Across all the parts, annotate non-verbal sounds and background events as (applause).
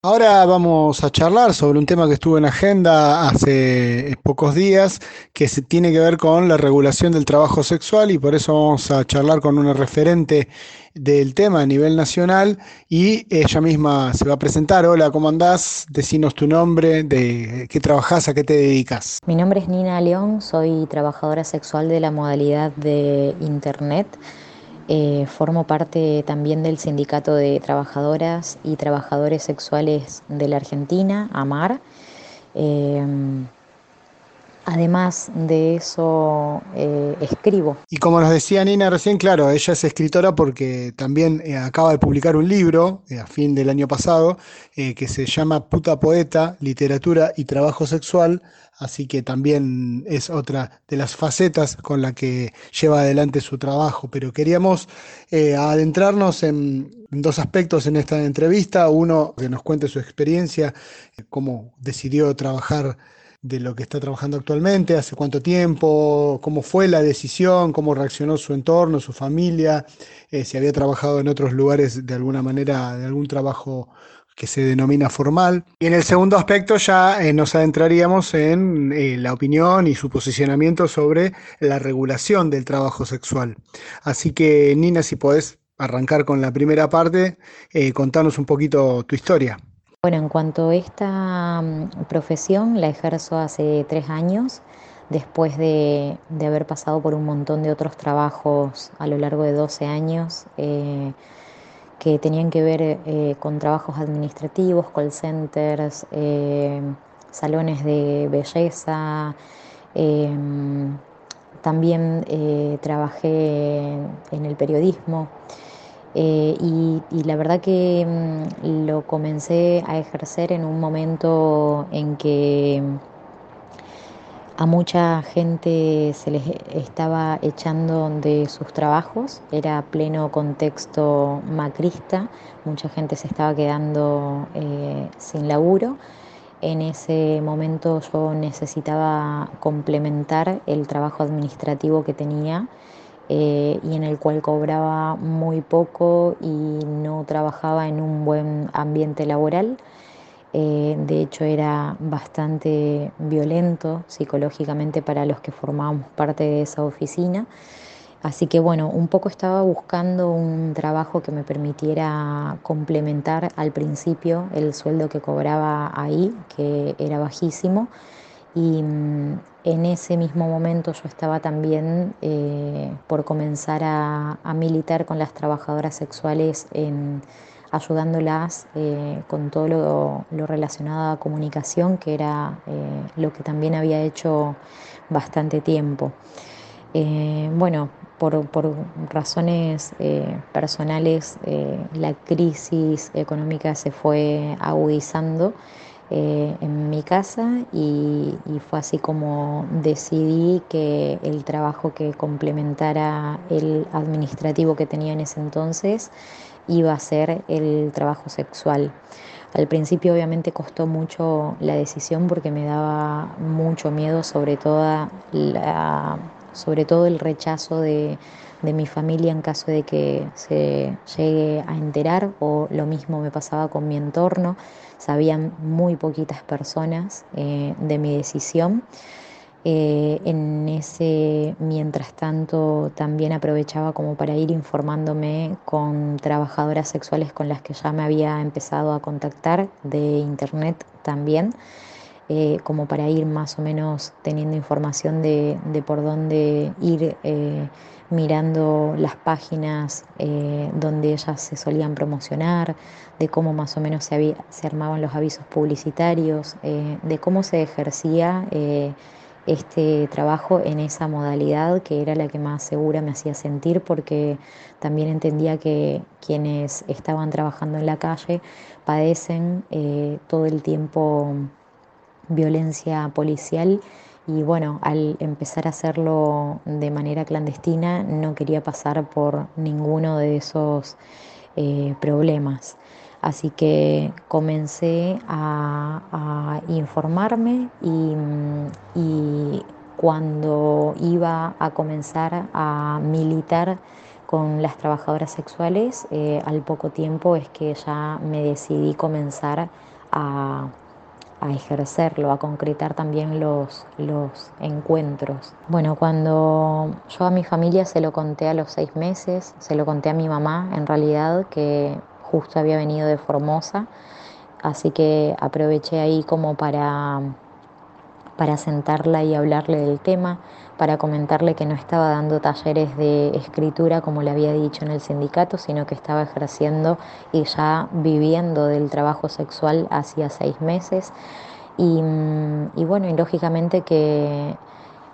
Ahora vamos a charlar sobre un tema que estuvo en agenda hace pocos días, que se tiene que ver con la regulación del trabajo sexual y por eso vamos a charlar con una referente del tema a nivel nacional y ella misma se va a presentar. Hola, ¿cómo andás? Decinos tu nombre, de qué trabajás, a qué te dedicas. Mi nombre es Nina León, soy trabajadora sexual de la modalidad de Internet. Eh, formo parte también del Sindicato de Trabajadoras y Trabajadores Sexuales de la Argentina, AMAR. Eh, Además de eso, eh, escribo. Y como nos decía Nina recién, claro, ella es escritora porque también eh, acaba de publicar un libro eh, a fin del año pasado que se llama Puta Poeta, Literatura y Trabajo Sexual, así que también es otra de las facetas con la que lleva adelante su trabajo. Pero queríamos adentrarnos en, en dos aspectos en esta entrevista. Uno, que nos cuente su experiencia, cómo decidió trabajar de lo que está trabajando actualmente, hace cuánto tiempo, cómo fue la decisión, cómo reaccionó su entorno, su familia, eh, si había trabajado en otros lugares de alguna manera, de algún trabajo que se denomina formal. Y en el segundo aspecto ya eh, nos adentraríamos en eh, la opinión y su posicionamiento sobre la regulación del trabajo sexual. Así que Nina, si podés arrancar con la primera parte, contanos un poquito tu historia. Bueno, en cuanto a esta mm, profesión, la ejerzo hace tres años, después de, haber pasado por un montón de otros trabajos a lo largo de 12 años, eh, que tenían que ver eh, con trabajos administrativos, call centers, eh, salones de belleza. también trabajé en el periodismo. Eh, y, la verdad que mm, lo comencé a ejercer en un momento en que a mucha gente se les estaba echando de sus trabajos, era pleno contexto macrista, mucha gente se estaba quedando eh, sin laburo. En ese momento yo necesitaba complementar el trabajo administrativo que tenía eh, y en el cual cobraba muy poco y no trabajaba en un buen ambiente laboral. Eh, de hecho era bastante violento psicológicamente para los que formábamos parte de esa oficina. Así que bueno, un poco estaba buscando un trabajo que me permitiera complementar al principio el sueldo que cobraba ahí, que era bajísimo. Y mm, en ese mismo momento yo estaba también eh, por comenzar a, militar con las trabajadoras sexuales ayudándolas eh, con todo lo, relacionado a comunicación, que era eh, lo que también había hecho bastante tiempo. bueno, por, por razones personales, la crisis económica se fue agudizando eh, en mi casa y, fue así como decidí que el trabajo que complementara el administrativo que tenía en ese entonces iba a ser el trabajo sexual. Al principio obviamente costó mucho la decisión porque me daba mucho miedo sobre, toda sobre todo el rechazo de, de mi familia en caso de que se llegue a enterar o lo mismo me pasaba con mi entorno sabían muy poquitas personas eh, de mi decisión. Eh, en ese, mientras tanto, también aprovechaba como para ir informándome con trabajadoras sexuales con las que ya me había empezado a contactar de internet también, eh, como para ir más o menos teniendo información de, por dónde ir mirando las páginas eh, donde ellas se solían promocionar, de cómo más o menos se, armaban los avisos publicitarios, eh, de cómo se ejercía eh, este trabajo en esa modalidad que era la que más segura me hacía sentir porque también entendía que quienes estaban trabajando en la calle padecen todo el tiempo violencia policial y bueno, al empezar a hacerlo de manera clandestina no quería pasar por ninguno de esos eh, problemas. Así que comencé a, informarme y, cuando iba a comenzar a militar con las trabajadoras sexuales, eh, al poco tiempo es que ya me decidí comenzar a, ejercerlo, a concretar también los, los encuentros. Bueno, cuando yo a mi familia se lo conté a los seis meses, se lo conté a mi mamá en realidad, que justo había venido de Formosa, así que aproveché ahí como para para sentarla y hablarle del tema, para comentarle que no estaba dando talleres de escritura como le había dicho en el sindicato, sino que estaba ejerciendo y ya viviendo del trabajo sexual hacía seis meses. Y, bueno, y lógicamente que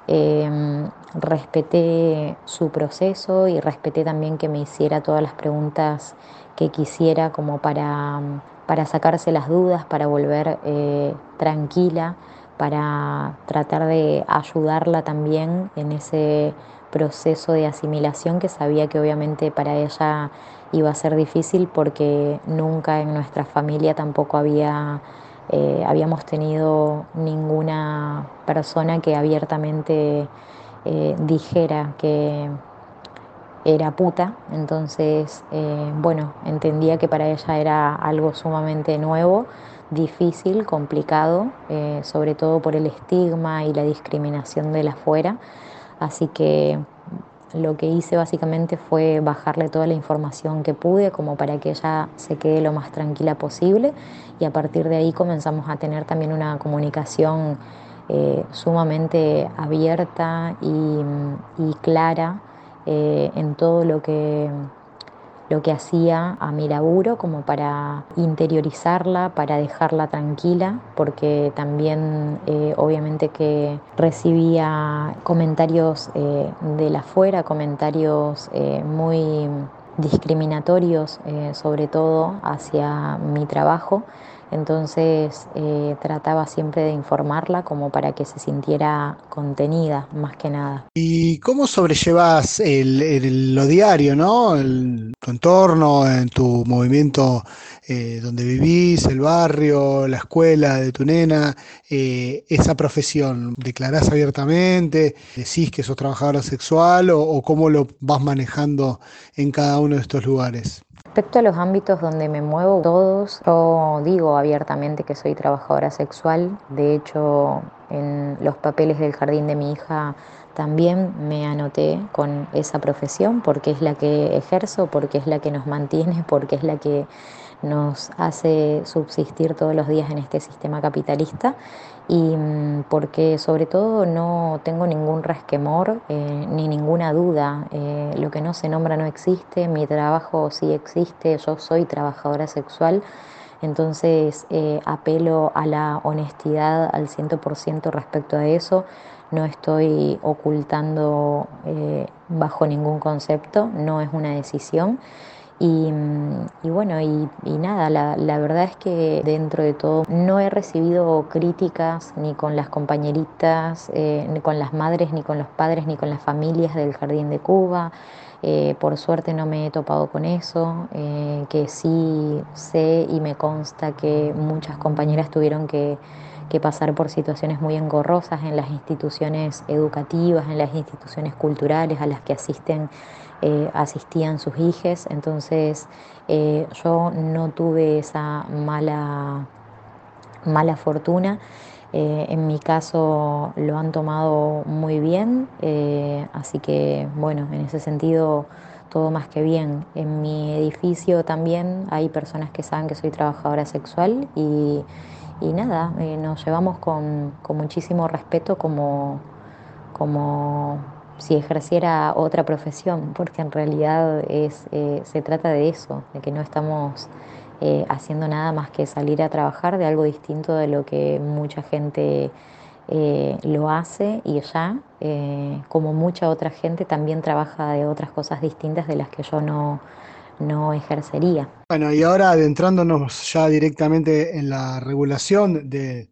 em, respeté su proceso y respeté también que me hiciera todas las preguntas que quisiera como para, para sacarse las dudas, para volver eh, tranquila para tratar de ayudarla también en ese proceso de asimilación que sabía que obviamente para ella iba a ser difícil porque nunca en nuestra familia tampoco había, eh, habíamos tenido ninguna persona que abiertamente eh, dijera que era puta, entonces eh, bueno, entendía que para ella era algo sumamente nuevo difícil, complicado, eh, sobre todo por el estigma y la discriminación de la afuera. Así que lo que hice básicamente fue bajarle toda la información que pude como para que ella se quede lo más tranquila posible y a partir de ahí comenzamos a tener también una comunicación eh, sumamente abierta y, clara eh, en todo lo que lo que hacía a mi laburo como para interiorizarla, para dejarla tranquila, porque también eh, obviamente que recibía comentarios eh, de la afuera, comentarios muy discriminatorios, sobre todo hacia mi trabajo entonces eh, trataba siempre de informarla como para que se sintiera contenida más que nada. ¿Y cómo sobrellevas lo diario, ¿no? tu entorno, en tu movimiento eh, donde vivís, el barrio, la escuela de tu nena, eh, esa profesión? ¿Declarás abiertamente? ¿Decís que sos trabajadora sexual o cómo lo vas manejando en cada uno de estos lugares? Respecto a los ámbitos donde me muevo, todos, yo digo abiertamente que soy trabajadora sexual. De hecho, en los papeles del jardín de mi hija también me anoté con esa profesión porque es la que ejerzo, porque es la que nos mantiene, (laughs) porque es la que nos hace subsistir todos los días en este sistema capitalista y mm, porque sobre todo no tengo ningún resquemor eh, ni ninguna duda. Eh, lo que no se nombra no existe, mi trabajo sí existe, yo soy trabajadora sexual. Entonces eh, apelo a la honestidad al 100% respecto a eso. No estoy ocultando bajo ningún concepto, no es una decisión. Y, bueno, y, nada, la, verdad es que dentro de todo no he recibido críticas ni con las compañeritas, eh, ni con las madres, ni con los padres, ni con las familias del Jardín de Cuba. Eh, por suerte no me he topado con eso, eh, que sí sé y me consta que muchas compañeras tuvieron que, que pasar por situaciones muy engorrosas en las instituciones educativas, en las instituciones culturales a las que asisten eh, asistían sus hijos, entonces eh, yo no tuve esa mala, mala fortuna. Eh, en mi caso lo han tomado muy bien, así que bueno, en ese sentido todo más que bien. En mi edificio también hay personas que saben que soy trabajadora sexual y, nada, nos llevamos con, con muchísimo respeto como, como si ejerciera otra profesión, porque en realidad es, eh, se trata de eso, de que no estamos eh, haciendo nada más que salir a trabajar de algo distinto de lo que mucha gente eh, lo hace y ya, como mucha otra gente, también trabaja de otras cosas distintas de las que yo no, no ejercería. Bueno, y ahora adentrándonos ya directamente en la regulación del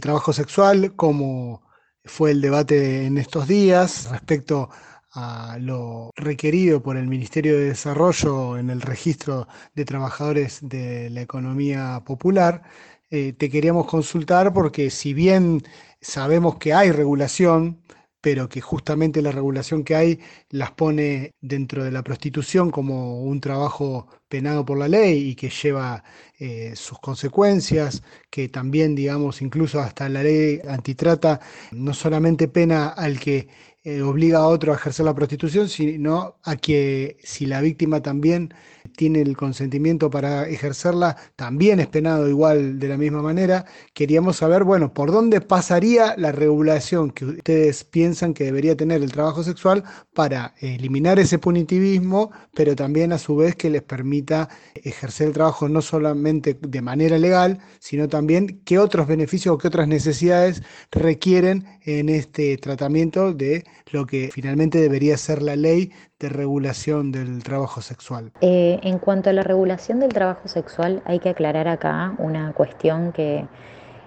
trabajo sexual, como fue el debate en estos días respecto a lo requerido por el Ministerio de Desarrollo en el registro de trabajadores de la economía popular. Eh, te queríamos consultar porque si bien sabemos que hay regulación, pero que justamente la regulación que hay las pone dentro de la prostitución como un trabajo penado por la ley y que lleva eh, sus consecuencias, que también, digamos, incluso hasta la ley antitrata no solamente pena al que eh, obliga a otro a ejercer la prostitución, sino a que si la víctima también tiene el consentimiento para ejercerla, también es penado igual de la misma manera. Queríamos saber, bueno, por dónde pasaría la regulación que ustedes piensan que debería tener el trabajo sexual para eliminar ese punitivismo, pero también a su vez que les permita ejercer el trabajo no solamente de manera legal, sino también qué otros beneficios o qué otras necesidades requieren en este tratamiento de lo que finalmente debería ser la ley de regulación del trabajo sexual. Eh, en cuanto a la regulación del trabajo sexual, hay que aclarar acá una cuestión que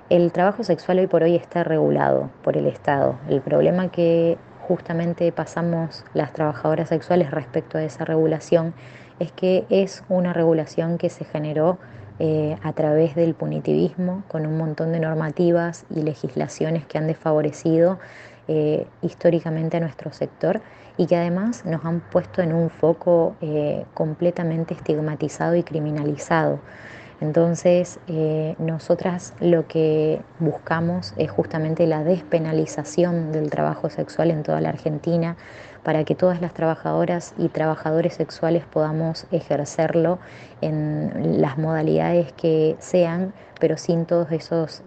el trabajo sexual hoy por hoy está regulado por el Estado. El problema que justamente pasamos las trabajadoras sexuales respecto a esa regulación es que es una regulación que se generó eh, a través del punitivismo, con un montón de normativas y legislaciones que han desfavorecido eh, históricamente a nuestro sector y que además nos han puesto en un foco eh, completamente estigmatizado y criminalizado. Entonces, eh, nosotras lo que buscamos es justamente la despenalización del trabajo sexual en toda la Argentina para que todas las trabajadoras y trabajadores sexuales podamos ejercerlo en las modalidades que sean, pero sin todos esos,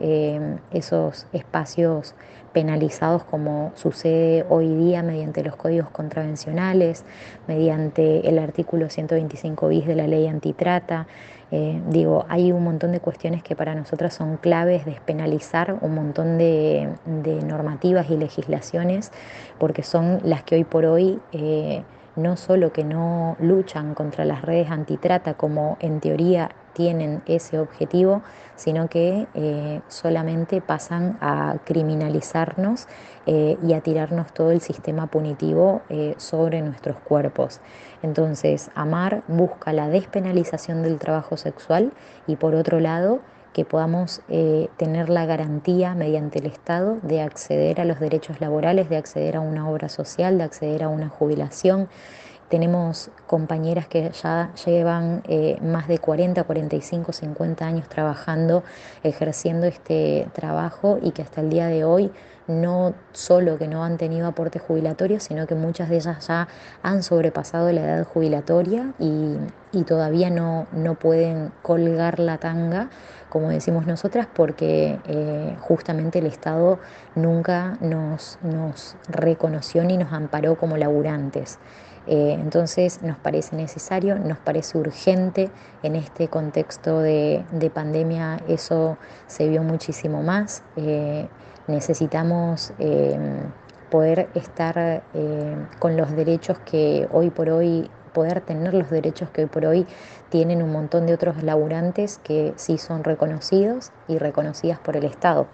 esos espacios penalizados como sucede hoy día mediante los códigos contravencionales, mediante el artículo 125 bis de la ley antitrata. Eh, digo, hay un montón de cuestiones que para nosotras son claves, despenalizar un montón de, normativas y legislaciones, porque son las que hoy por hoy eh, no solo que no luchan contra las redes antitrata como en teoría tienen ese objetivo, sino que eh, solamente pasan a criminalizarnos eh, y a tirarnos todo el sistema punitivo eh, sobre nuestros cuerpos. Entonces, Amar busca la despenalización del trabajo sexual y por otro lado, que podamos tener la garantía mediante el Estado de acceder a los derechos laborales, de acceder a una obra social, de acceder a una jubilación, tenemos compañeras que ya llevan eh, más de 40, 45, 50 años trabajando, ejerciendo este trabajo y que hasta el día de hoy no solo que no han tenido aporte jubilatorio, sino que muchas de ellas ya han sobrepasado la edad jubilatoria y, todavía no, no, pueden colgar la tanga, como decimos nosotras, porque eh, justamente el Estado nunca nos, nos reconoció ni nos amparó como laburantes. Eh, entonces nos parece necesario, nos parece urgente en este contexto de, pandemia, eso se vio muchísimo más. Eh, necesitamos poder estar con los derechos que hoy por hoy poder tener los derechos que hoy por hoy tienen un montón de otros laburantes que sí son reconocidos y reconocidas por el Estado.